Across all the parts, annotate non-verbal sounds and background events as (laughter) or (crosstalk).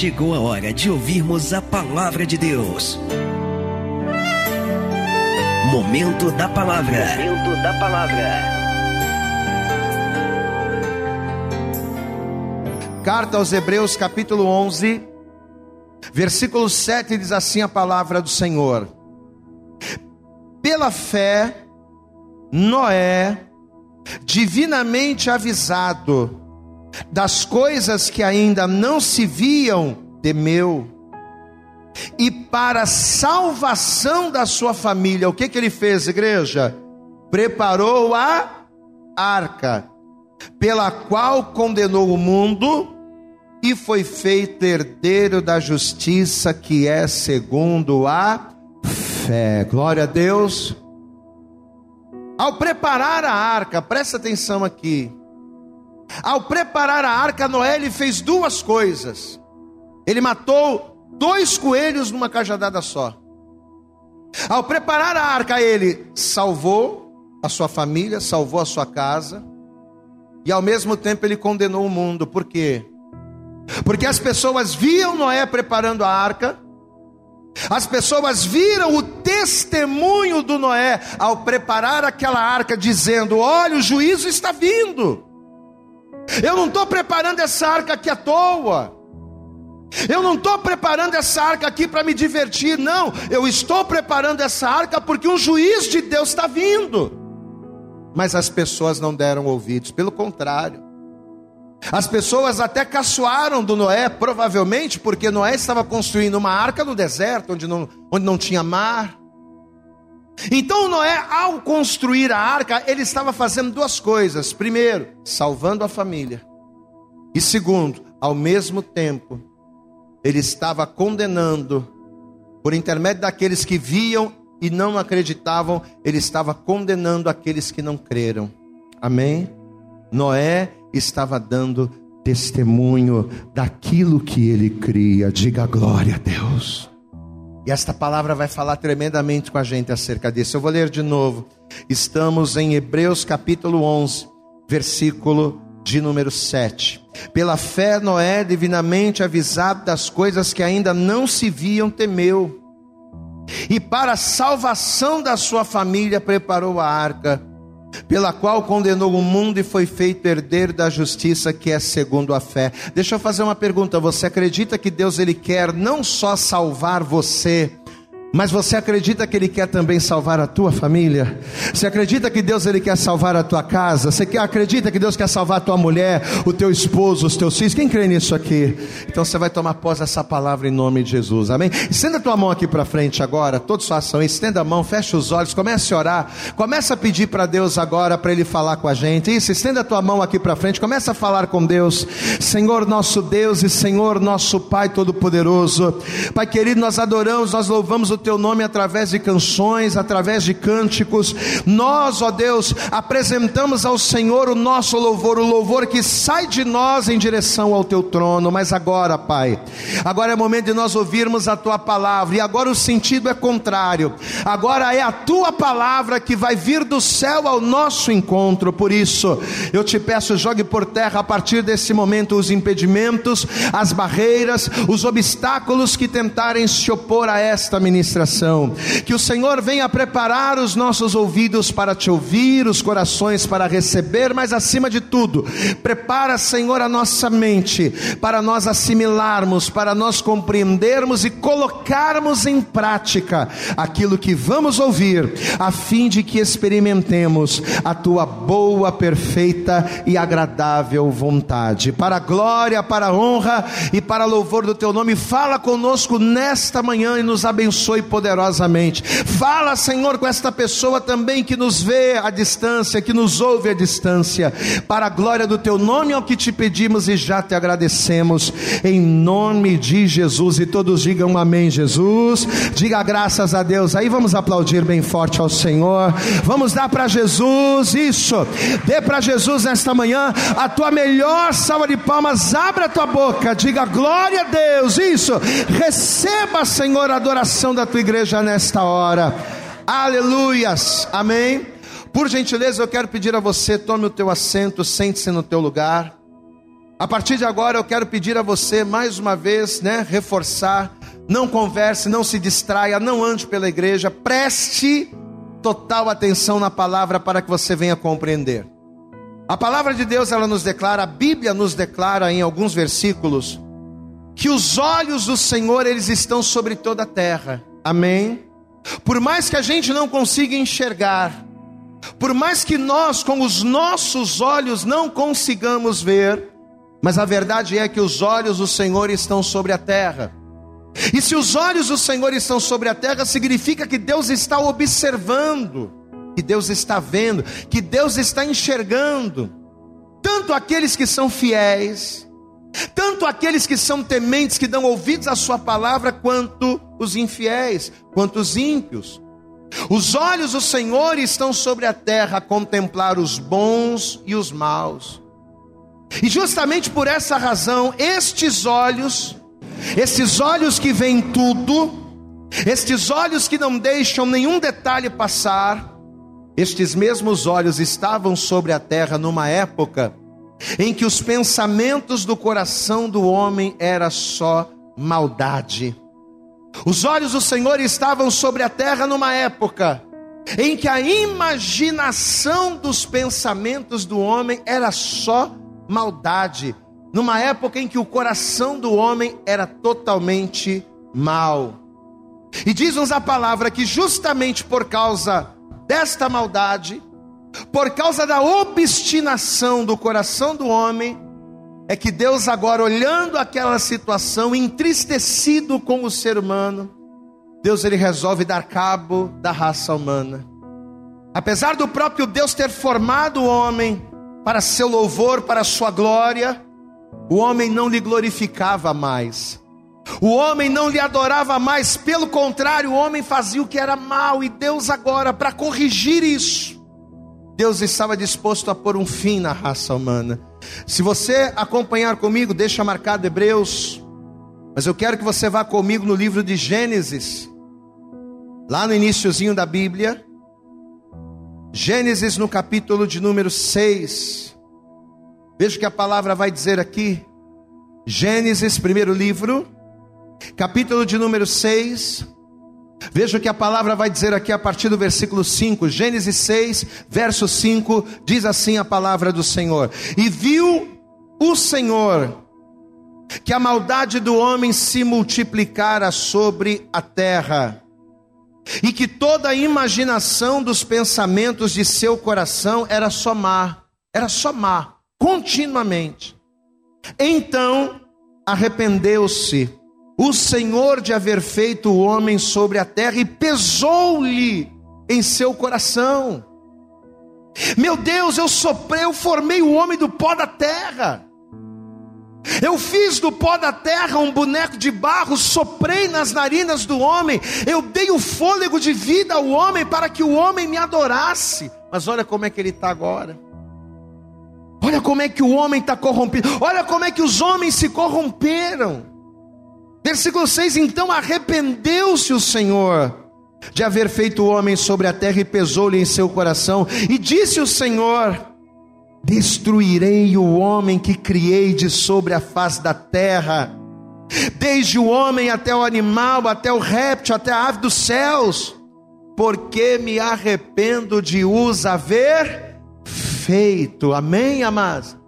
chegou a hora de ouvirmos a palavra de Deus. Momento da palavra. Momento da palavra. Carta aos Hebreus, capítulo 11, versículo 7 diz assim a palavra do Senhor: Pela fé, Noé, divinamente avisado das coisas que ainda não se viam, temeu. E para a salvação da sua família, o que, que ele fez, igreja? Preparou a arca, pela qual condenou o mundo e foi feito herdeiro da justiça que é segundo a fé. Glória a Deus. Ao preparar a arca, presta atenção aqui. Ao preparar a arca, Noé ele fez duas coisas. Ele matou dois coelhos numa cajadada só. Ao preparar a arca, ele salvou a sua família, salvou a sua casa, e ao mesmo tempo ele condenou o mundo. Por quê? Porque as pessoas viam Noé preparando a arca, as pessoas viram o testemunho do Noé ao preparar aquela arca, dizendo: Olha, o juízo está vindo. Eu não estou preparando essa arca aqui à toa. Eu não estou preparando essa arca aqui para me divertir, não. Eu estou preparando essa arca porque um juiz de Deus está vindo. Mas as pessoas não deram ouvidos, pelo contrário. As pessoas até caçoaram do Noé, provavelmente porque Noé estava construindo uma arca no deserto, onde não, onde não tinha mar. Então Noé, ao construir a arca, ele estava fazendo duas coisas: primeiro, salvando a família, e segundo, ao mesmo tempo, ele estava condenando, por intermédio daqueles que viam e não acreditavam, ele estava condenando aqueles que não creram. Amém? Noé estava dando testemunho daquilo que ele cria. Diga glória a Deus. Esta palavra vai falar tremendamente com a gente acerca disso. Eu vou ler de novo. Estamos em Hebreus capítulo 11, versículo de número 7. Pela fé, Noé, divinamente avisado das coisas que ainda não se viam, temeu. E para a salvação da sua família, preparou a arca pela qual condenou o mundo e foi feito herdeiro da justiça que é segundo a fé. Deixa eu fazer uma pergunta, você acredita que Deus ele quer não só salvar você, mas você acredita que Ele quer também salvar a tua família? Você acredita que Deus Ele quer salvar a tua casa? Você acredita que Deus quer salvar a tua mulher, o teu esposo, os teus filhos? Quem crê nisso aqui? Então você vai tomar posse dessa palavra em nome de Jesus, amém? Estenda a tua mão aqui para frente agora, toda sua ação, estenda a mão, fecha os olhos, comece a orar, comece a pedir para Deus agora para Ele falar com a gente. Isso, estenda a tua mão aqui para frente, comece a falar com Deus, Senhor nosso Deus e Senhor nosso Pai Todo-Poderoso, Pai querido, nós adoramos, nós louvamos o teu nome através de canções, através de cânticos. Nós, ó Deus, apresentamos ao Senhor o nosso louvor, o louvor que sai de nós em direção ao teu trono. Mas agora, Pai, agora é momento de nós ouvirmos a tua palavra, e agora o sentido é contrário. Agora é a tua palavra que vai vir do céu ao nosso encontro. Por isso, eu te peço, jogue por terra a partir desse momento os impedimentos, as barreiras, os obstáculos que tentarem se opor a esta ministração ministração. Que o Senhor venha preparar os nossos ouvidos para te ouvir, os corações para receber, mas acima de tudo, prepara, Senhor, a nossa mente para nós assimilarmos, para nós compreendermos e colocarmos em prática aquilo que vamos ouvir, a fim de que experimentemos a tua boa, perfeita e agradável vontade. Para a glória, para a honra e para louvor do teu nome, fala conosco nesta manhã e nos abençoe abençoe poderosamente. Fala, Senhor, com esta pessoa também que nos vê à distância, que nos ouve à distância, para a glória do teu nome, é o que te pedimos e já te agradecemos, em nome de Jesus. E todos digam amém, Jesus. Diga graças a Deus. Aí vamos aplaudir bem forte ao Senhor. Vamos dar para Jesus isso. Dê para Jesus nesta manhã a tua melhor salva de palmas. Abra a tua boca, diga glória a Deus. Isso. Receba, Senhor, a adoração da tua igreja nesta hora. Aleluias. Amém. Por gentileza, eu quero pedir a você, tome o teu assento, sente-se no teu lugar. A partir de agora eu quero pedir a você mais uma vez, né, reforçar, não converse, não se distraia, não ande pela igreja, preste total atenção na palavra para que você venha compreender. A palavra de Deus, ela nos declara, a Bíblia nos declara em alguns versículos, que os olhos do Senhor, eles estão sobre toda a terra. Amém? Por mais que a gente não consiga enxergar, por mais que nós, com os nossos olhos, não consigamos ver, mas a verdade é que os olhos do Senhor estão sobre a terra. E se os olhos do Senhor estão sobre a terra, significa que Deus está observando, que Deus está vendo, que Deus está enxergando, tanto aqueles que são fiéis, tanto aqueles que são tementes, que dão ouvidos à Sua palavra, quanto os infiéis, quanto os ímpios. Os olhos do Senhor estão sobre a terra a contemplar os bons e os maus. E justamente por essa razão, estes olhos, esses olhos que veem tudo, estes olhos que não deixam nenhum detalhe passar, estes mesmos olhos estavam sobre a terra numa época em que os pensamentos do coração do homem era só maldade. Os olhos do Senhor estavam sobre a terra numa época em que a imaginação dos pensamentos do homem era só maldade, numa época em que o coração do homem era totalmente mau. E diz-nos a palavra que justamente por causa desta maldade, por causa da obstinação do coração do homem, é que Deus, agora olhando aquela situação, entristecido com o ser humano, Deus ele resolve dar cabo da raça humana. Apesar do próprio Deus ter formado o homem para seu louvor, para sua glória, o homem não lhe glorificava mais. O homem não lhe adorava mais, pelo contrário, o homem fazia o que era mal, e Deus agora, para corrigir isso, Deus estava disposto a pôr um fim na raça humana. Se você acompanhar comigo, deixa marcado Hebreus, mas eu quero que você vá comigo no livro de Gênesis, lá no iníciozinho da Bíblia, Gênesis no capítulo de número 6. Veja o que a palavra vai dizer aqui. Gênesis, primeiro livro, capítulo de número 6 Veja o que a palavra vai dizer aqui a partir do versículo 5, Gênesis 6, verso 5, diz assim a palavra do Senhor: E viu o Senhor que a maldade do homem se multiplicara sobre a terra, e que toda a imaginação dos pensamentos de seu coração era só má, era só má, continuamente. Então arrependeu-se o Senhor de haver feito o homem sobre a terra e pesou-lhe em seu coração. Meu Deus, eu soprei, eu formei o homem do pó da terra. Eu fiz do pó da terra um boneco de barro, soprei nas narinas do homem, eu dei o fôlego de vida ao homem para que o homem me adorasse. Mas olha como é que ele está agora. Olha como é que o homem está corrompido. Olha como é que os homens se corromperam. Versículo 6: Então arrependeu-se o Senhor de haver feito o homem sobre a terra e pesou-lhe em seu coração, e disse o Senhor: Destruirei o homem que criei de sobre a face da terra, desde o homem até o animal, até o réptil, até a ave dos céus, porque me arrependo de os haver feito. Amém, amados?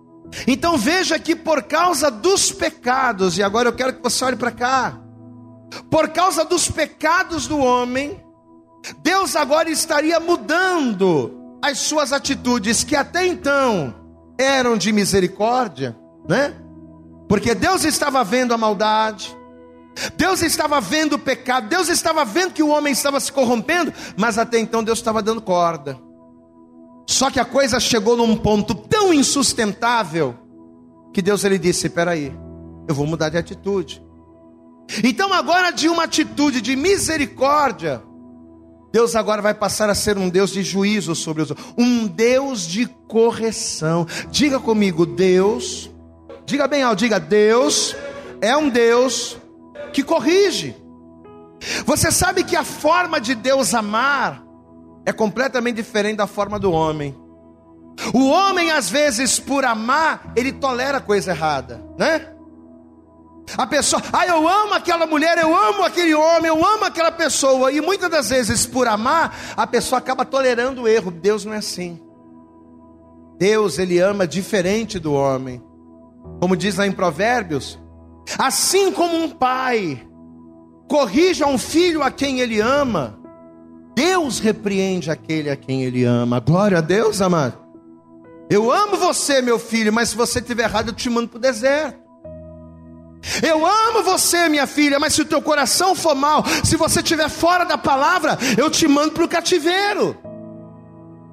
Então veja que por causa dos pecados, e agora eu quero que você olhe para cá, por causa dos pecados do homem, Deus agora estaria mudando as suas atitudes que até então eram de misericórdia, né? Porque Deus estava vendo a maldade, Deus estava vendo o pecado, Deus estava vendo que o homem estava se corrompendo, mas até então Deus estava dando corda. Só que a coisa chegou num ponto tão insustentável que Deus ele disse: "Espera aí, eu vou mudar de atitude". Então agora de uma atitude de misericórdia, Deus agora vai passar a ser um Deus de juízo sobre os um Deus de correção. Diga comigo, Deus, diga bem alto, diga Deus é um Deus que corrige. Você sabe que a forma de Deus amar é completamente diferente da forma do homem. O homem, às vezes, por amar, ele tolera coisa errada, né? A pessoa, ah, eu amo aquela mulher, eu amo aquele homem, eu amo aquela pessoa, e muitas das vezes, por amar, a pessoa acaba tolerando o erro. Deus não é assim. Deus, ele ama diferente do homem. Como diz lá em Provérbios, assim como um pai corrige a um filho a quem ele ama, Deus repreende aquele a quem ele ama. Glória a Deus, amado. Eu amo você, meu filho, mas se você estiver errado, eu te mando para o deserto. Eu amo você, minha filha, mas se o teu coração for mal, se você estiver fora da palavra, eu te mando para o cativeiro.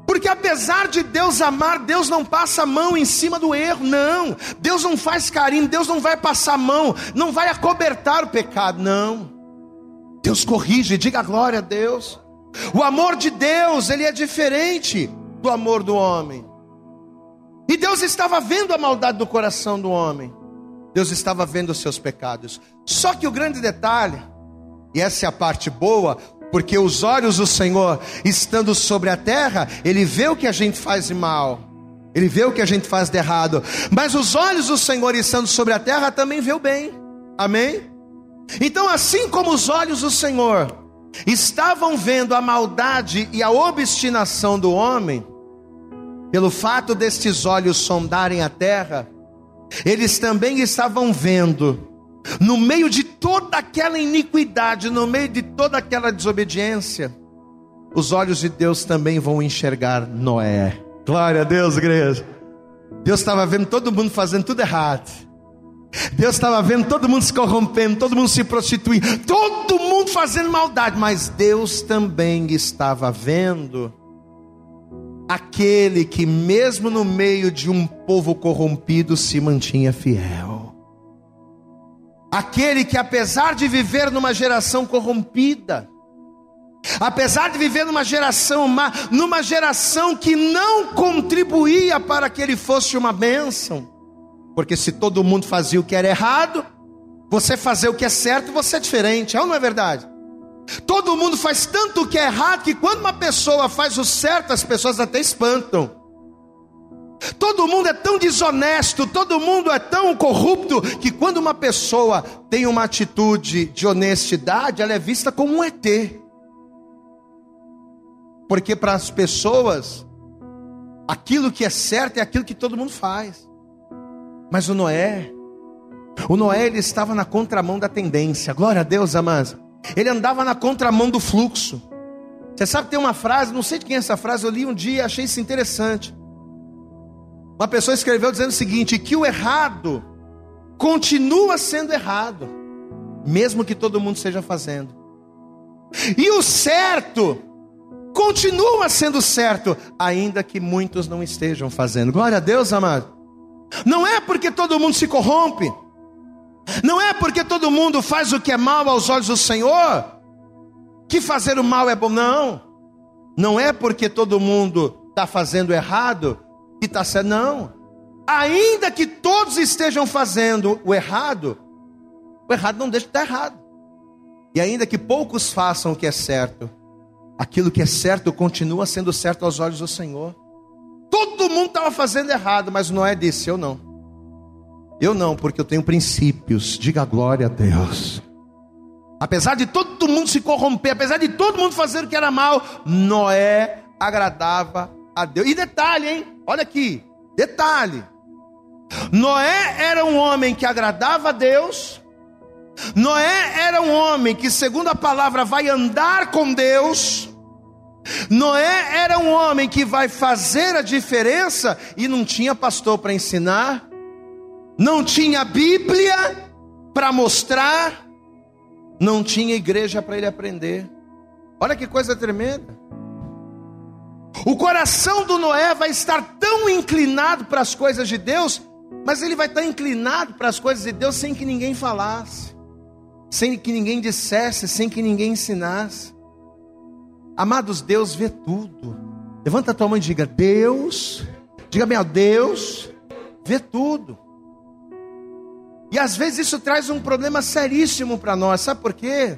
Porque apesar de Deus amar, Deus não passa a mão em cima do erro, não. Deus não faz carinho, Deus não vai passar a mão, não vai acobertar o pecado, não. Deus corrige, diga glória a Deus. O amor de Deus, ele é diferente do amor do homem. E Deus estava vendo a maldade do coração do homem. Deus estava vendo os seus pecados. Só que o grande detalhe, e essa é a parte boa, porque os olhos do Senhor, estando sobre a terra, Ele vê o que a gente faz de mal, Ele vê o que a gente faz de errado, mas os olhos do Senhor, estando sobre a terra, também vê o bem, amém? Então, assim como os olhos do Senhor estavam vendo a maldade e a obstinação do homem, pelo fato destes olhos sondarem a terra, eles também estavam vendo no meio de toda aquela iniquidade, no meio de toda aquela desobediência, os olhos de Deus também vão enxergar Noé. Glória a Deus, igreja. Deus estava vendo todo mundo fazendo tudo errado. Deus estava vendo todo mundo se corrompendo, todo mundo se prostituindo, todo mundo fazendo maldade, mas Deus também estava vendo aquele que, mesmo no meio de um povo corrompido, se mantinha fiel. Aquele que, apesar de viver numa geração corrompida, apesar de viver numa geração má, numa geração que não contribuía para que ele fosse uma bênção, porque se todo mundo fazia o que era errado, você fazer o que é certo, você é diferente, é ou não é verdade? Todo mundo faz tanto o que é errado que quando uma pessoa faz o certo, as pessoas até espantam. Todo mundo é tão desonesto, todo mundo é tão corrupto, que quando uma pessoa tem uma atitude de honestidade, ela é vista como um ET. Porque para as pessoas, aquilo que é certo é aquilo que todo mundo faz. Mas o Noé, o Noé ele estava na contramão da tendência. Glória a Deus, amados. Ele andava na contramão do fluxo. Você sabe tem uma frase, não sei de quem é essa frase, eu li um dia, achei isso interessante. Uma pessoa escreveu dizendo o seguinte: que o errado continua sendo errado, mesmo que todo mundo esteja fazendo. E o certo continua sendo certo, ainda que muitos não estejam fazendo. Glória a Deus, amado. Não é porque todo mundo se corrompe, não é porque todo mundo faz o que é mal aos olhos do Senhor, que fazer o mal é bom, não. Não é porque todo mundo está fazendo errado, que está certo. Não. Ainda que todos estejam fazendo o errado, o errado não deixa de estar errado. E ainda que poucos façam o que é certo, aquilo que é certo continua sendo certo aos olhos do Senhor. Todo mundo estava fazendo errado, mas Noé disse: Eu não. Eu não, porque eu tenho princípios. Diga glória a Deus. Apesar de todo mundo se corromper, apesar de todo mundo fazer o que era mal, Noé agradava a Deus. E detalhe, hein? Olha aqui, detalhe. Noé era um homem que agradava a Deus. Noé era um homem que, segundo a palavra, vai andar com Deus. Noé era um homem que vai fazer a diferença e não tinha pastor para ensinar, não tinha Bíblia para mostrar, não tinha igreja para ele aprender. Olha que coisa tremenda. O coração do Noé vai estar tão inclinado para as coisas de Deus, mas ele vai estar inclinado para as coisas de Deus sem que ninguém falasse, sem que ninguém dissesse, sem que ninguém ensinasse. Amados, Deus vê tudo. Levanta a tua mão e diga: Deus, diga bem, Deus vê tudo. E às vezes isso traz um problema seríssimo para nós, sabe por quê?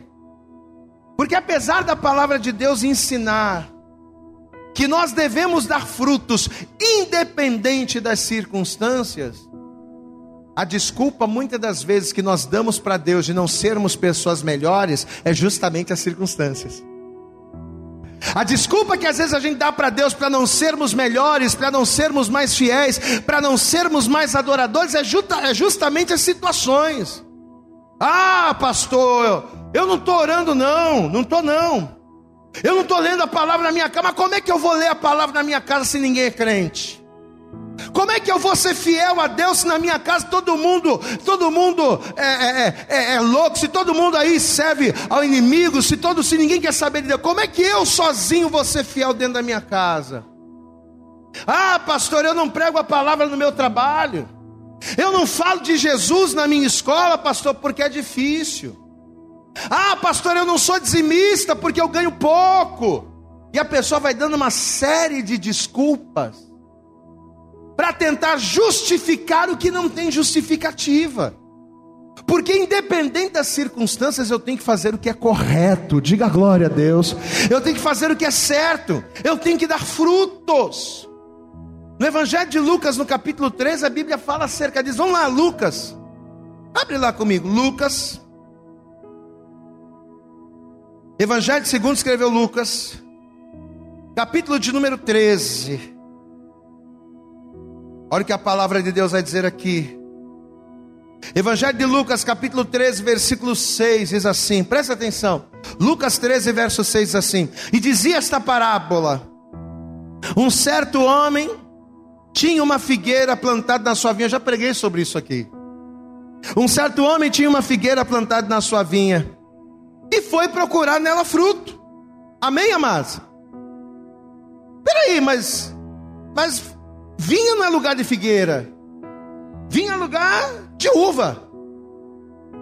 Porque apesar da palavra de Deus ensinar que nós devemos dar frutos, independente das circunstâncias, a desculpa muitas das vezes que nós damos para Deus de não sermos pessoas melhores é justamente as circunstâncias. A desculpa que às vezes a gente dá para Deus para não sermos melhores, para não sermos mais fiéis, para não sermos mais adoradores, é, justa, é justamente as situações. Ah, pastor, eu não estou orando, não, não estou não. Eu não estou lendo a palavra na minha casa, mas como é que eu vou ler a palavra na minha casa se ninguém é crente? Como é que eu vou ser fiel a Deus se na minha casa todo mundo, todo mundo é, é, é, é, louco, se todo mundo aí serve ao inimigo, se todo, se ninguém quer saber de Deus, como é que eu sozinho vou ser fiel dentro da minha casa? Ah, pastor, eu não prego a palavra no meu trabalho. Eu não falo de Jesus na minha escola, pastor, porque é difícil. Ah, pastor, eu não sou dizimista porque eu ganho pouco. E a pessoa vai dando uma série de desculpas para tentar justificar o que não tem justificativa. Porque independente das circunstâncias, eu tenho que fazer o que é correto. Diga glória a Deus. Eu tenho que fazer o que é certo. Eu tenho que dar frutos. No Evangelho de Lucas, no capítulo 3, a Bíblia fala acerca disso. Vamos lá, Lucas. Abre lá comigo. Lucas, Evangelho segundo escreveu Lucas, capítulo de número 13. Olha o que a palavra de Deus vai dizer aqui. Evangelho de Lucas, capítulo 13, versículo 6, diz assim: presta atenção. Lucas 13, verso 6 diz assim: E dizia esta parábola: Um certo homem tinha uma figueira plantada na sua vinha. já preguei sobre isso aqui. Um certo homem tinha uma figueira plantada na sua vinha e foi procurar nela fruto. Amém, amados? Peraí, mas, mas vinha não é lugar de figueira, vinha é lugar de uva.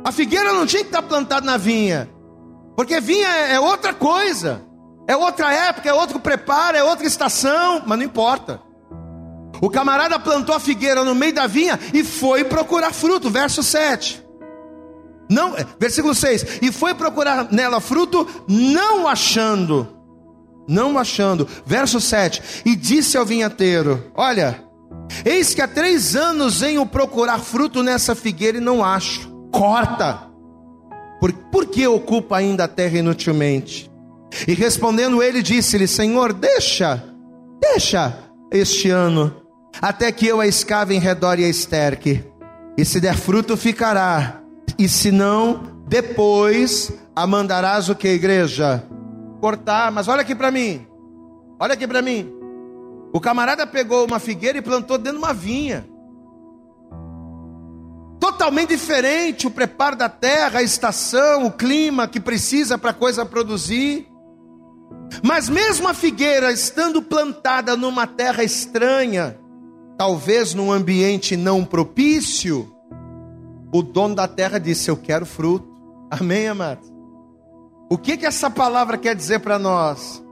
A figueira não tinha que estar plantada na vinha, porque vinha é, é outra coisa, é outra época, é outro preparo, é outra estação, mas não importa. O camarada plantou a figueira no meio da vinha e foi procurar fruto, verso 7. Não, é, versículo 6: E foi procurar nela fruto, não achando. Não achando. Verso 7: E disse ao vinhateiro: Olha, eis que há três anos venho procurar fruto nessa figueira e não acho. Corta. Por, por que ocupa ainda a terra inutilmente? E respondendo ele, disse-lhe: Senhor, deixa, deixa este ano, até que eu a escave em redor e a esterque. E se der fruto, ficará e se não, depois a mandarás o que, igreja? Cortar, mas olha aqui para mim, olha aqui para mim. O camarada pegou uma figueira e plantou dentro de uma vinha. Totalmente diferente o preparo da terra, a estação, o clima que precisa para a coisa produzir. Mas mesmo a figueira estando plantada numa terra estranha, talvez num ambiente não propício, o dono da terra disse: Eu quero fruto. Amém, amados? O que, que essa palavra quer dizer para nós?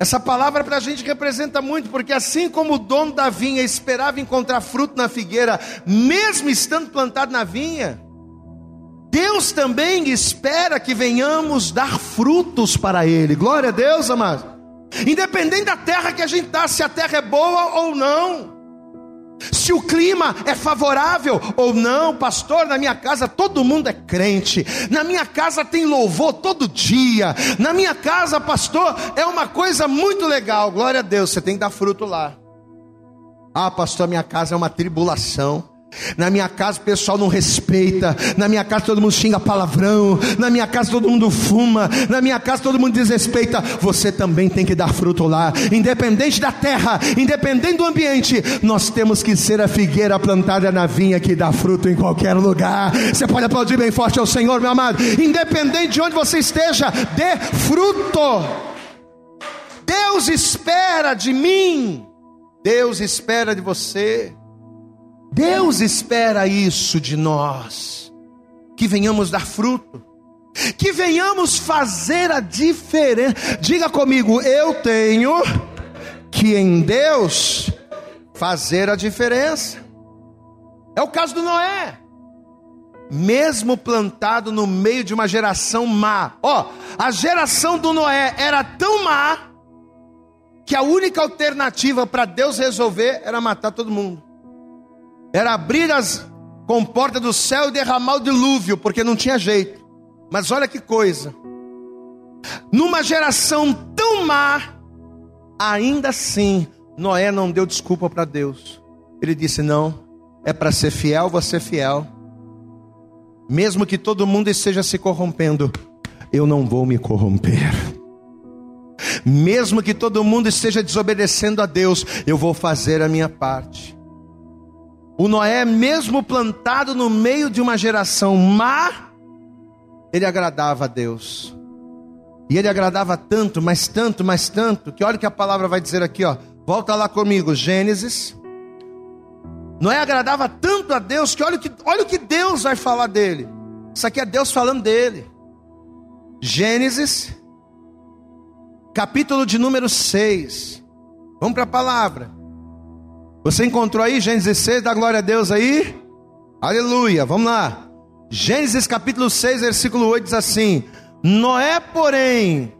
Essa palavra para a gente representa muito, porque assim como o dono da vinha esperava encontrar fruto na figueira, mesmo estando plantado na vinha, Deus também espera que venhamos dar frutos para Ele. Glória a Deus, amados. Independente da terra que a gente está, se a terra é boa ou não se o clima é favorável ou não, pastor. Na minha casa todo mundo é crente, na minha casa tem louvor todo dia, na minha casa, pastor, é uma coisa muito legal. Glória a Deus, você tem que dar fruto lá. Ah, pastor, minha casa é uma tribulação. Na minha casa o pessoal não respeita. Na minha casa todo mundo xinga palavrão. Na minha casa todo mundo fuma. Na minha casa todo mundo desrespeita. Você também tem que dar fruto lá. Independente da terra, independente do ambiente, nós temos que ser a figueira plantada na vinha que dá fruto em qualquer lugar. Você pode aplaudir bem forte ao Senhor, meu amado. Independente de onde você esteja, dê fruto. Deus espera de mim. Deus espera de você Deus espera isso de nós, que venhamos dar fruto, que venhamos fazer a diferença. Diga comigo, eu tenho que em Deus fazer a diferença. É o caso do Noé. Mesmo plantado no meio de uma geração má. Ó, a geração do Noé era tão má que a única alternativa para Deus resolver era matar todo mundo. Era abrir as comportas do céu e derramar o dilúvio, porque não tinha jeito. Mas olha que coisa. Numa geração tão má, ainda assim, Noé não deu desculpa para Deus. Ele disse: Não, é para ser fiel, vou ser fiel. Mesmo que todo mundo esteja se corrompendo, eu não vou me corromper. Mesmo que todo mundo esteja desobedecendo a Deus, eu vou fazer a minha parte. O Noé, mesmo plantado no meio de uma geração má, ele agradava a Deus. E ele agradava tanto, mas tanto, mas tanto, que olha que a palavra vai dizer aqui, ó. Volta lá comigo, Gênesis. Noé agradava tanto a Deus que olha que, olha o que Deus vai falar dele. Isso aqui é Deus falando dele. Gênesis, capítulo de número 6. Vamos para a palavra. Você encontrou aí Gênesis 6, dá glória a Deus aí? Aleluia, vamos lá. Gênesis capítulo 6, versículo 8 diz assim: Noé, porém,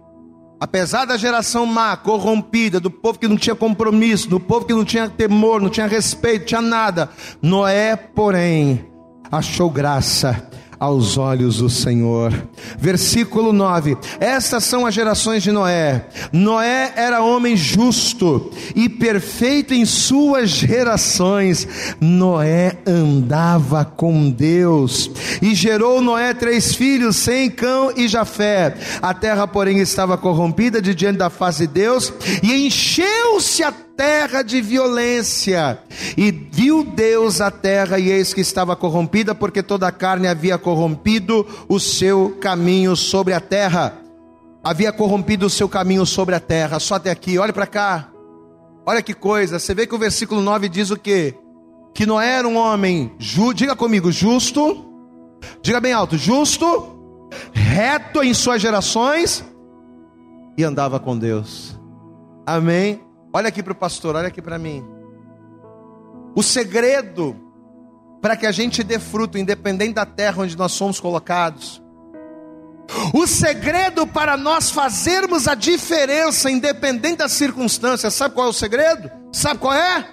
apesar da geração má, corrompida, do povo que não tinha compromisso, do povo que não tinha temor, não tinha respeito, tinha nada, Noé, porém, achou graça aos olhos do Senhor. Versículo 9: Estas são as gerações de Noé. Noé era homem justo e perfeito em suas gerações. Noé andava com Deus e gerou Noé três filhos, Sem, Cão e Jafé. A terra, porém, estava corrompida de diante da face de Deus e encheu-se a terra de violência. E viu Deus a terra, e eis que estava corrompida, porque toda a carne havia corrompido o seu caminho sobre a terra. Havia corrompido o seu caminho sobre a terra. Só até aqui, olha para cá. Olha que coisa. Você vê que o versículo 9 diz o quê? Que Noé era um homem, ju, diga comigo, justo. Diga bem alto, justo, reto em suas gerações e andava com Deus. Amém. Olha aqui para o pastor, olha aqui para mim. O segredo para que a gente dê fruto, independente da terra onde nós somos colocados, o segredo para nós fazermos a diferença, independente das circunstâncias, sabe qual é o segredo? Sabe qual é?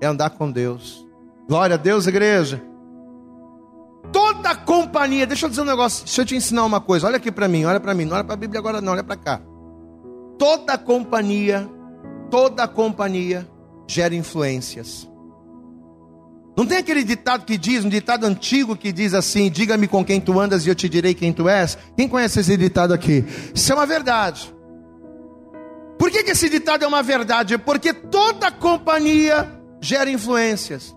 É andar com Deus. Glória a Deus, igreja. Toda companhia, deixa eu dizer um negócio, deixa eu te ensinar uma coisa, olha aqui para mim, olha para mim, não olha para a Bíblia agora, não, olha para cá. Toda companhia toda companhia gera influências. Não tem aquele ditado que diz, um ditado antigo que diz assim: diga-me com quem tu andas e eu te direi quem tu és? Quem conhece esse ditado aqui? Isso é uma verdade. Por que, que esse ditado é uma verdade? Porque toda companhia gera influências.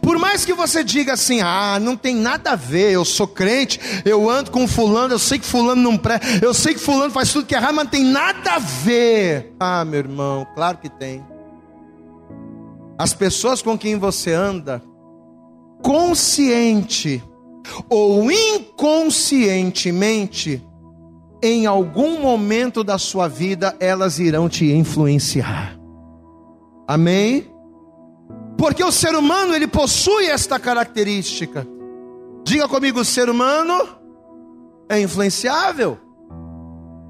Por mais que você diga assim, ah, não tem nada a ver, eu sou crente, eu ando com fulano, eu sei que fulano não presta, eu sei que fulano faz tudo que é errado, mas não tem nada a ver. Ah, meu irmão, claro que tem. As pessoas com quem você anda, consciente ou inconscientemente, em algum momento da sua vida, elas irão te influenciar. Amém? Porque o ser humano ele possui esta característica. Diga comigo, o ser humano é influenciável.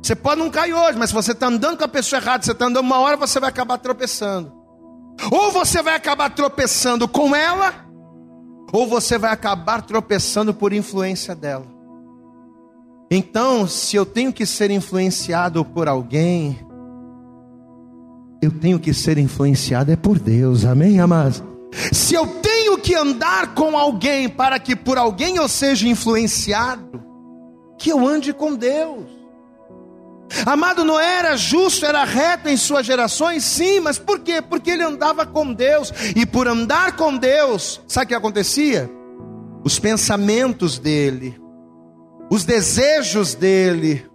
Você pode não cair hoje, mas se você está andando com a pessoa errada, você está andando uma hora, você vai acabar tropeçando. Ou você vai acabar tropeçando com ela, ou você vai acabar tropeçando por influência dela. Então, se eu tenho que ser influenciado por alguém, eu tenho que ser influenciado é por Deus, amém, amados? Se eu tenho que andar com alguém para que por alguém eu seja influenciado, que eu ande com Deus. Amado não era justo, era reto em suas gerações, sim, mas por quê? Porque ele andava com Deus, e por andar com Deus, sabe o que acontecia? Os pensamentos dele, os desejos dele,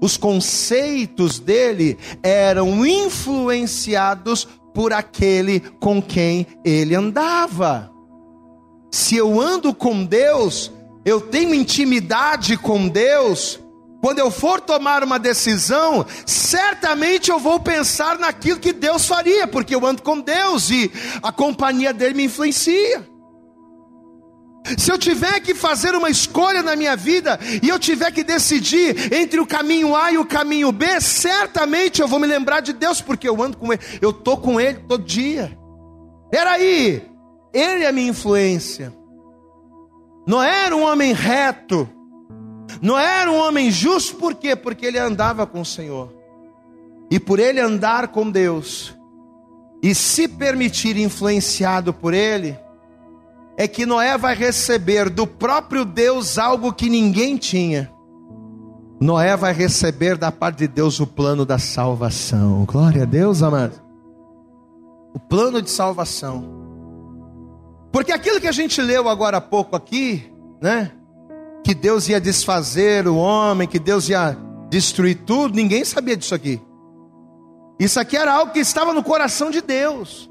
os conceitos dele eram influenciados por aquele com quem ele andava. Se eu ando com Deus, eu tenho intimidade com Deus, quando eu for tomar uma decisão, certamente eu vou pensar naquilo que Deus faria, porque eu ando com Deus e a companhia dele me influencia. Se eu tiver que fazer uma escolha na minha vida e eu tiver que decidir entre o caminho A e o caminho B, certamente eu vou me lembrar de Deus, porque eu ando com Ele, eu estou com Ele todo dia. Peraí, Ele é a minha influência. Não era um homem reto, não era um homem justo, por quê? Porque ele andava com o Senhor. E por ele andar com Deus e se permitir influenciado por Ele, é que Noé vai receber do próprio Deus algo que ninguém tinha. Noé vai receber da parte de Deus o plano da salvação. Glória a Deus, amado. O plano de salvação. Porque aquilo que a gente leu agora há pouco aqui, né? Que Deus ia desfazer o homem, que Deus ia destruir tudo, ninguém sabia disso aqui. Isso aqui era algo que estava no coração de Deus.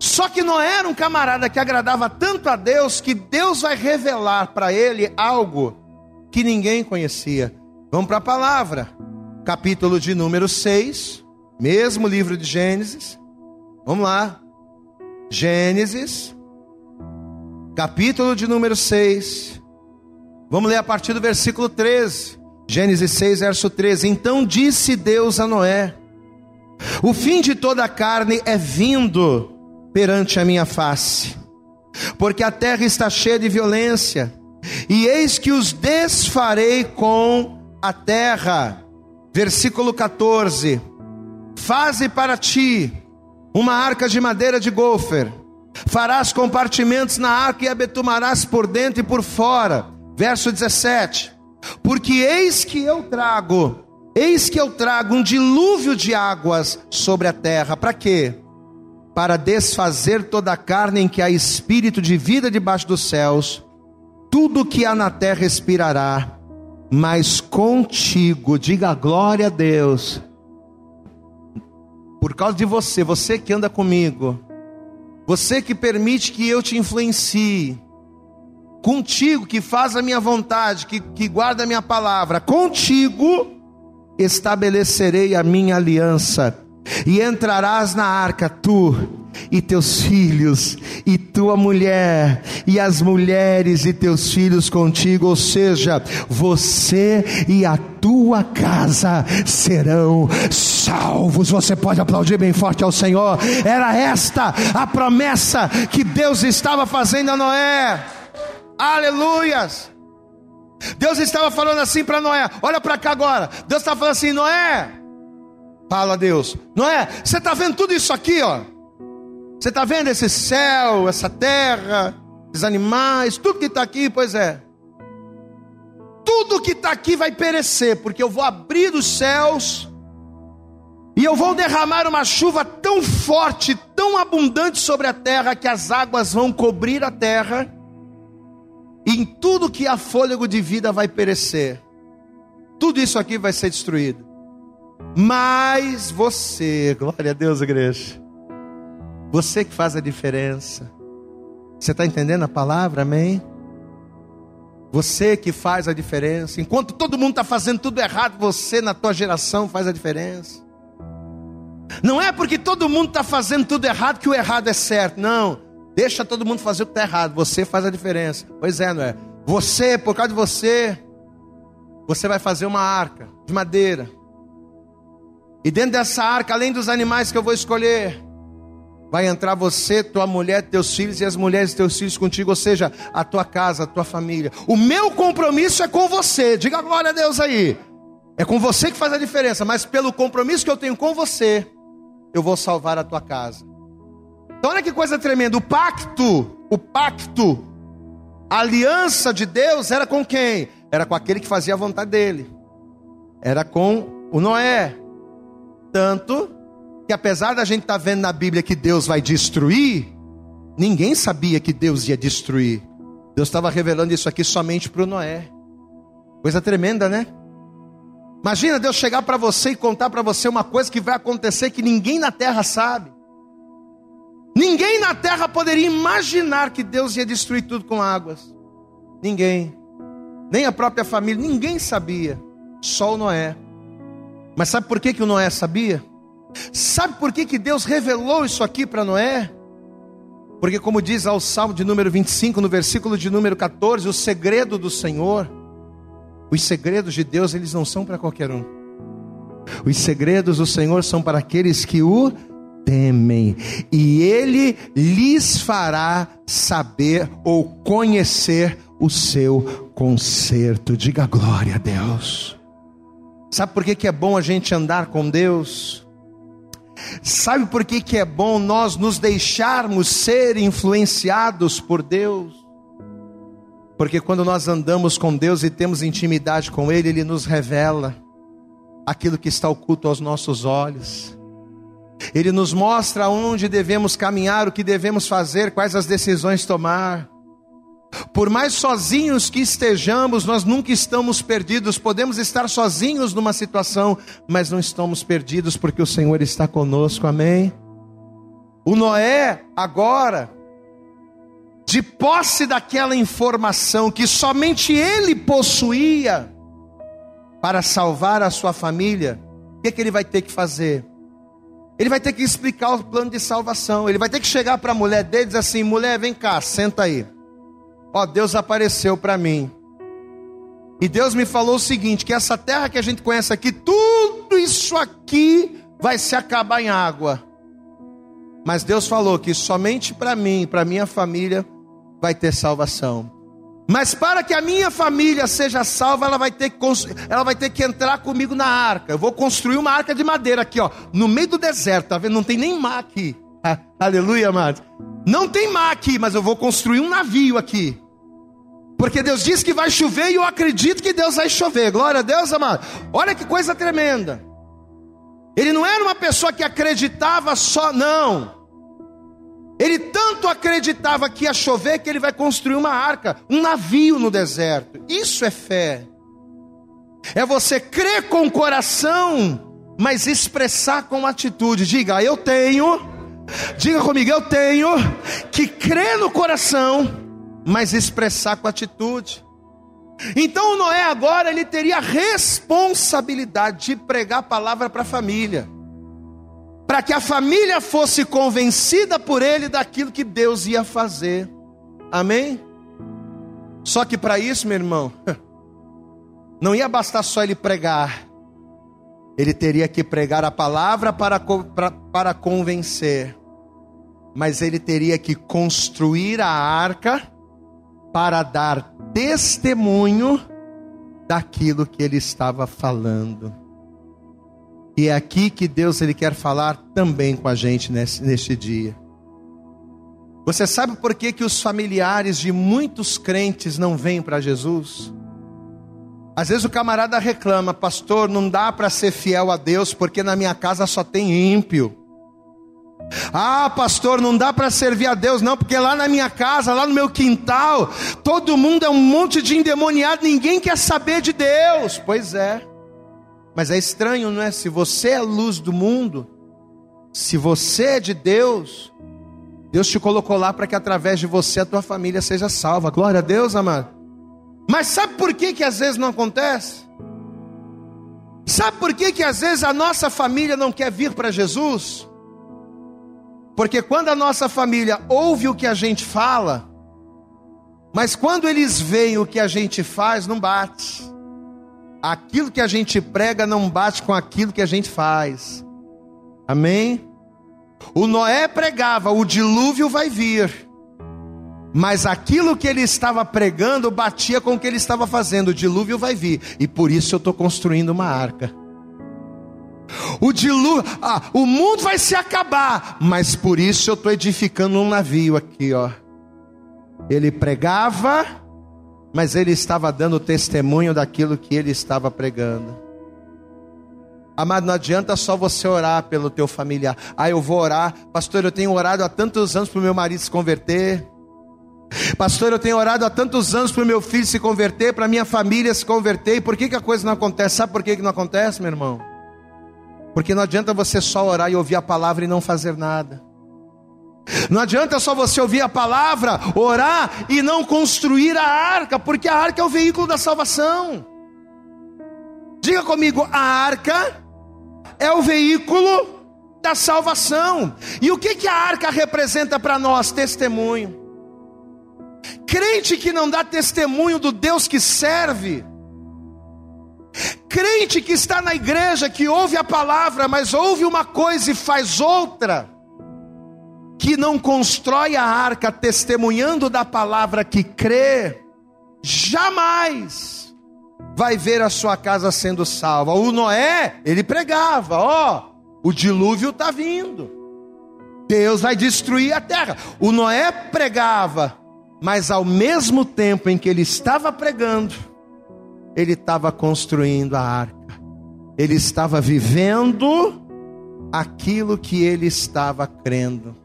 Só que Noé era um camarada que agradava tanto a Deus que Deus vai revelar para ele algo que ninguém conhecia. Vamos para a palavra, capítulo de número 6, mesmo livro de Gênesis. Vamos lá. Gênesis, capítulo de número 6. Vamos ler a partir do versículo 13. Gênesis 6, verso 13. Então disse Deus a Noé: O fim de toda a carne é vindo perante a minha face, porque a terra está cheia de violência, e eis que os desfarei com a terra. Versículo 14: Faze para ti uma arca de madeira de gofer, farás compartimentos na arca e a betumarás por dentro e por fora. Verso 17: Porque eis que eu trago, eis que eu trago um dilúvio de águas sobre a terra, para quê? Para desfazer toda a carne em que há espírito de vida debaixo dos céus, tudo que há na terra expirará, mas contigo, diga glória a Deus, por causa de você, você que anda comigo, você que permite que eu te influencie, contigo que faz a minha vontade, que, que guarda a minha palavra, contigo estabelecerei a minha aliança e entrarás na arca, tu e teus filhos, e tua mulher, e as mulheres e teus filhos contigo, ou seja, você e a tua casa serão salvos. Você pode aplaudir bem forte ao Senhor. Era esta a promessa que Deus estava fazendo a Noé. Aleluias! Deus estava falando assim para Noé: olha para cá agora. Deus estava falando assim: Noé, Fala Deus. Não é? Você está vendo tudo isso aqui, ó? Você está vendo esse céu, essa terra, esses animais, tudo que está aqui, pois é. Tudo que está aqui vai perecer, porque eu vou abrir os céus e eu vou derramar uma chuva tão forte, tão abundante sobre a terra, que as águas vão cobrir a terra, e em tudo que há fôlego de vida vai perecer. Tudo isso aqui vai ser destruído. Mas você, glória a Deus, igreja, você que faz a diferença. Você está entendendo a palavra, amém? Você que faz a diferença. Enquanto todo mundo está fazendo tudo errado, você na tua geração faz a diferença. Não é porque todo mundo está fazendo tudo errado que o errado é certo. Não. Deixa todo mundo fazer o que está errado. Você faz a diferença. Pois é, não é? Você, por causa de você, você vai fazer uma arca de madeira e dentro dessa arca, além dos animais que eu vou escolher, vai entrar você, tua mulher, teus filhos e as mulheres teus filhos contigo, ou seja, a tua casa, a tua família. O meu compromisso é com você. Diga glória a Deus aí. É com você que faz a diferença, mas pelo compromisso que eu tenho com você, eu vou salvar a tua casa. Então olha que coisa tremenda, o pacto, o pacto, a aliança de Deus era com quem? Era com aquele que fazia a vontade dele. Era com o Noé. Tanto que apesar da gente estar tá vendo na Bíblia que Deus vai destruir, ninguém sabia que Deus ia destruir. Deus estava revelando isso aqui somente para o Noé. Coisa tremenda, né? Imagina Deus chegar para você e contar para você uma coisa que vai acontecer que ninguém na terra sabe. Ninguém na terra poderia imaginar que Deus ia destruir tudo com águas. Ninguém. Nem a própria família, ninguém sabia. Só o Noé. Mas sabe por que, que o Noé sabia? Sabe por que, que Deus revelou isso aqui para Noé? Porque, como diz ao Salmo de número 25, no versículo de número 14, o segredo do Senhor, os segredos de Deus, eles não são para qualquer um. Os segredos do Senhor são para aqueles que o temem, e Ele lhes fará saber ou conhecer o seu conserto. Diga glória a Deus. Sabe por que, que é bom a gente andar com Deus? Sabe por que, que é bom nós nos deixarmos ser influenciados por Deus? Porque quando nós andamos com Deus e temos intimidade com Ele, Ele nos revela aquilo que está oculto aos nossos olhos. Ele nos mostra onde devemos caminhar, o que devemos fazer, quais as decisões tomar. Por mais sozinhos que estejamos, nós nunca estamos perdidos. Podemos estar sozinhos numa situação, mas não estamos perdidos porque o Senhor está conosco. Amém? O Noé, agora, de posse daquela informação que somente ele possuía para salvar a sua família, o que, que ele vai ter que fazer? Ele vai ter que explicar o plano de salvação. Ele vai ter que chegar para a mulher dele e dizer assim: mulher, vem cá, senta aí. Ó, Deus apareceu para mim. E Deus me falou o seguinte: que essa terra que a gente conhece aqui, tudo isso aqui vai se acabar em água. Mas Deus falou que somente para mim, para minha família, vai ter salvação. Mas para que a minha família seja salva, ela vai ter que, ela vai ter que entrar comigo na arca. Eu vou construir uma arca de madeira aqui, ó, no meio do deserto, tá vendo? Não tem nem mar aqui. (laughs) Aleluia, amados. Não tem mar aqui, mas eu vou construir um navio aqui. Porque Deus diz que vai chover e eu acredito que Deus vai chover. Glória a Deus, amado. Olha que coisa tremenda. Ele não era uma pessoa que acreditava só, não. Ele tanto acreditava que ia chover que ele vai construir uma arca, um navio no deserto. Isso é fé. É você crer com o coração, mas expressar com atitude. Diga, eu tenho. Diga comigo, eu tenho que crer no coração, mas expressar com atitude. Então Noé agora ele teria a responsabilidade de pregar a palavra para a família para que a família fosse convencida por ele daquilo que Deus ia fazer. Amém? Só que para isso, meu irmão, (laughs) não ia bastar só ele pregar, ele teria que pregar a palavra para, para, para convencer, mas ele teria que construir a arca para dar testemunho daquilo que ele estava falando. E é aqui que Deus ele quer falar também com a gente nesse, neste dia. Você sabe por que, que os familiares de muitos crentes não vêm para Jesus? Às vezes o camarada reclama, pastor, não dá para ser fiel a Deus porque na minha casa só tem ímpio. Ah, pastor, não dá para servir a Deus, não, porque lá na minha casa, lá no meu quintal, todo mundo é um monte de endemoniado, ninguém quer saber de Deus. Pois é. Mas é estranho, não é? Se você é a luz do mundo, se você é de Deus, Deus te colocou lá para que através de você a tua família seja salva. Glória a Deus, amado. Mas sabe por que que às vezes não acontece? Sabe por que que às vezes a nossa família não quer vir para Jesus? Porque quando a nossa família ouve o que a gente fala, mas quando eles veem o que a gente faz, não bate aquilo que a gente prega não bate com aquilo que a gente faz. Amém? O Noé pregava, o dilúvio vai vir. Mas aquilo que ele estava pregando batia com o que ele estava fazendo. O dilúvio vai vir. E por isso eu estou construindo uma arca. O dilúvio, ah, o mundo vai se acabar. Mas por isso eu estou edificando um navio aqui, ó. Ele pregava mas ele estava dando testemunho daquilo que ele estava pregando. Amado, não adianta só você orar pelo teu familiar. Ah, eu vou orar. Pastor, eu tenho orado há tantos anos para o meu marido se converter. Pastor, eu tenho orado há tantos anos para o meu filho se converter, para minha família se converter. E por que, que a coisa não acontece? Sabe por que, que não acontece, meu irmão? Porque não adianta você só orar e ouvir a palavra e não fazer nada. Não adianta só você ouvir a palavra, orar e não construir a arca, porque a arca é o veículo da salvação. Diga comigo, a arca é o veículo da salvação. E o que, que a arca representa para nós? Testemunho. Crente que não dá testemunho do Deus que serve, crente que está na igreja, que ouve a palavra, mas ouve uma coisa e faz outra, que não constrói a arca testemunhando da palavra que crê, jamais vai ver a sua casa sendo salva. O Noé, ele pregava: ó, o dilúvio está vindo, Deus vai destruir a terra. O Noé pregava, mas ao mesmo tempo em que ele estava pregando, ele estava construindo a arca, ele estava vivendo aquilo que ele estava crendo.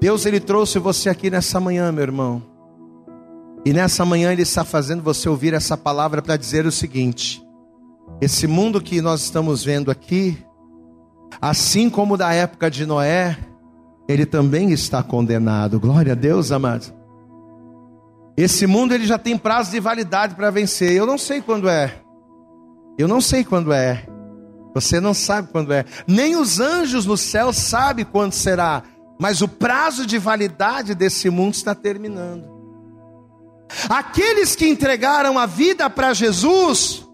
Deus ele trouxe você aqui nessa manhã, meu irmão. E nessa manhã ele está fazendo você ouvir essa palavra para dizer o seguinte: esse mundo que nós estamos vendo aqui, assim como da época de Noé, ele também está condenado. Glória a Deus, amados. Esse mundo ele já tem prazo de validade para vencer. Eu não sei quando é. Eu não sei quando é. Você não sabe quando é. Nem os anjos no céu sabem quando será. Mas o prazo de validade desse mundo está terminando. Aqueles que entregaram a vida para Jesus,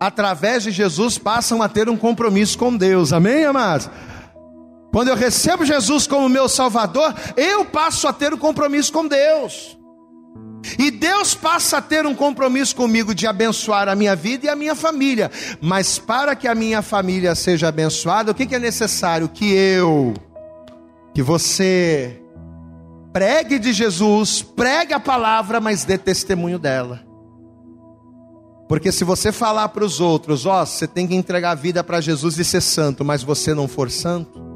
através de Jesus, passam a ter um compromisso com Deus. Amém, amados? Quando eu recebo Jesus como meu Salvador, eu passo a ter um compromisso com Deus. E Deus passa a ter um compromisso comigo de abençoar a minha vida e a minha família. Mas para que a minha família seja abençoada, o que, é necessário? Que eu que você pregue de Jesus, pregue a palavra, mas dê testemunho dela. Porque se você falar para os outros, ó, oh, você tem que entregar a vida para Jesus e ser santo, mas você não for santo.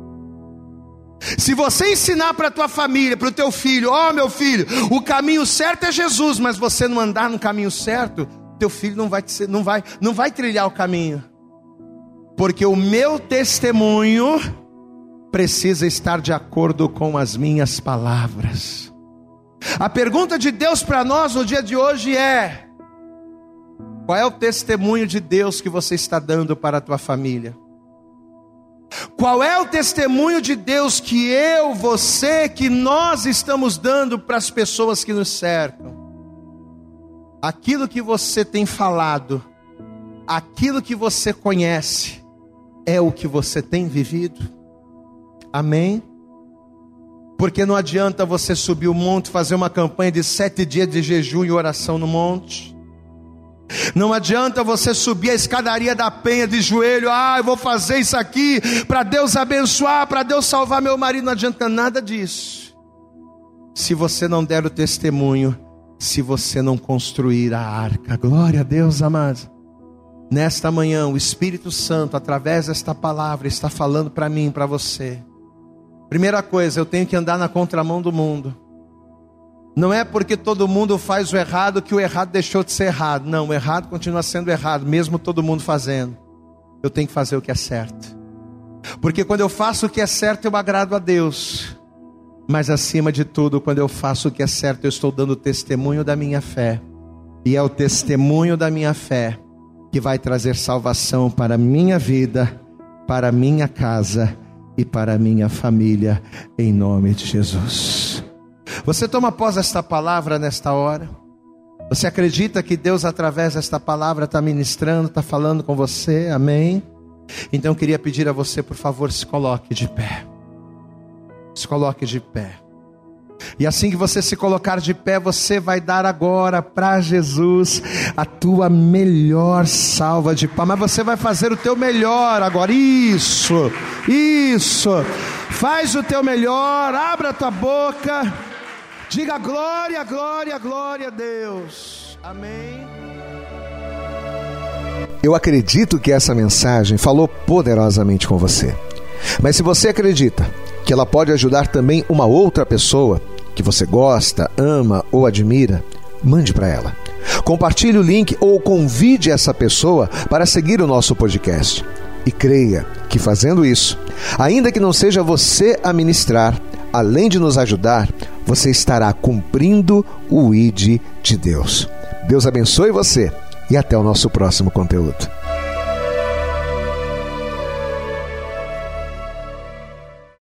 Se você ensinar para a tua família, para o teu filho, ó oh, meu filho, o caminho certo é Jesus, mas você não andar no caminho certo, teu filho não vai, não vai, não vai trilhar o caminho. Porque o meu testemunho precisa estar de acordo com as minhas palavras. A pergunta de Deus para nós no dia de hoje é: qual é o testemunho de Deus que você está dando para a tua família? Qual é o testemunho de Deus que eu, você, que nós estamos dando para as pessoas que nos cercam? Aquilo que você tem falado, aquilo que você conhece, é o que você tem vivido? Amém? Porque não adianta você subir o monte, fazer uma campanha de sete dias de jejum e oração no monte. Não adianta você subir a escadaria da penha de joelho, ah, eu vou fazer isso aqui para Deus abençoar, para Deus salvar meu marido. Não adianta nada disso. Se você não der o testemunho, se você não construir a arca. Glória a Deus, amados. Nesta manhã, o Espírito Santo, através desta palavra, está falando para mim, para você. Primeira coisa, eu tenho que andar na contramão do mundo. Não é porque todo mundo faz o errado que o errado deixou de ser errado. Não, o errado continua sendo errado, mesmo todo mundo fazendo. Eu tenho que fazer o que é certo. Porque quando eu faço o que é certo, eu agrado a Deus. Mas acima de tudo, quando eu faço o que é certo, eu estou dando testemunho da minha fé. E é o testemunho da minha fé que vai trazer salvação para a minha vida, para a minha casa e para a minha família, em nome de Jesus. Você toma pós esta palavra nesta hora? Você acredita que Deus, através desta palavra, está ministrando, está falando com você? Amém? Então eu queria pedir a você, por favor, se coloque de pé. Se coloque de pé. E assim que você se colocar de pé, você vai dar agora para Jesus a tua melhor salva de palmas. Mas você vai fazer o teu melhor agora. Isso, isso. Faz o teu melhor, abra a tua boca. Diga glória, glória, glória a Deus. Amém. Eu acredito que essa mensagem falou poderosamente com você. Mas se você acredita que ela pode ajudar também uma outra pessoa que você gosta, ama ou admira, mande para ela. Compartilhe o link ou convide essa pessoa para seguir o nosso podcast. E creia que fazendo isso, ainda que não seja você a ministrar, além de nos ajudar, você estará cumprindo o ID de Deus. Deus abençoe você e até o nosso próximo conteúdo.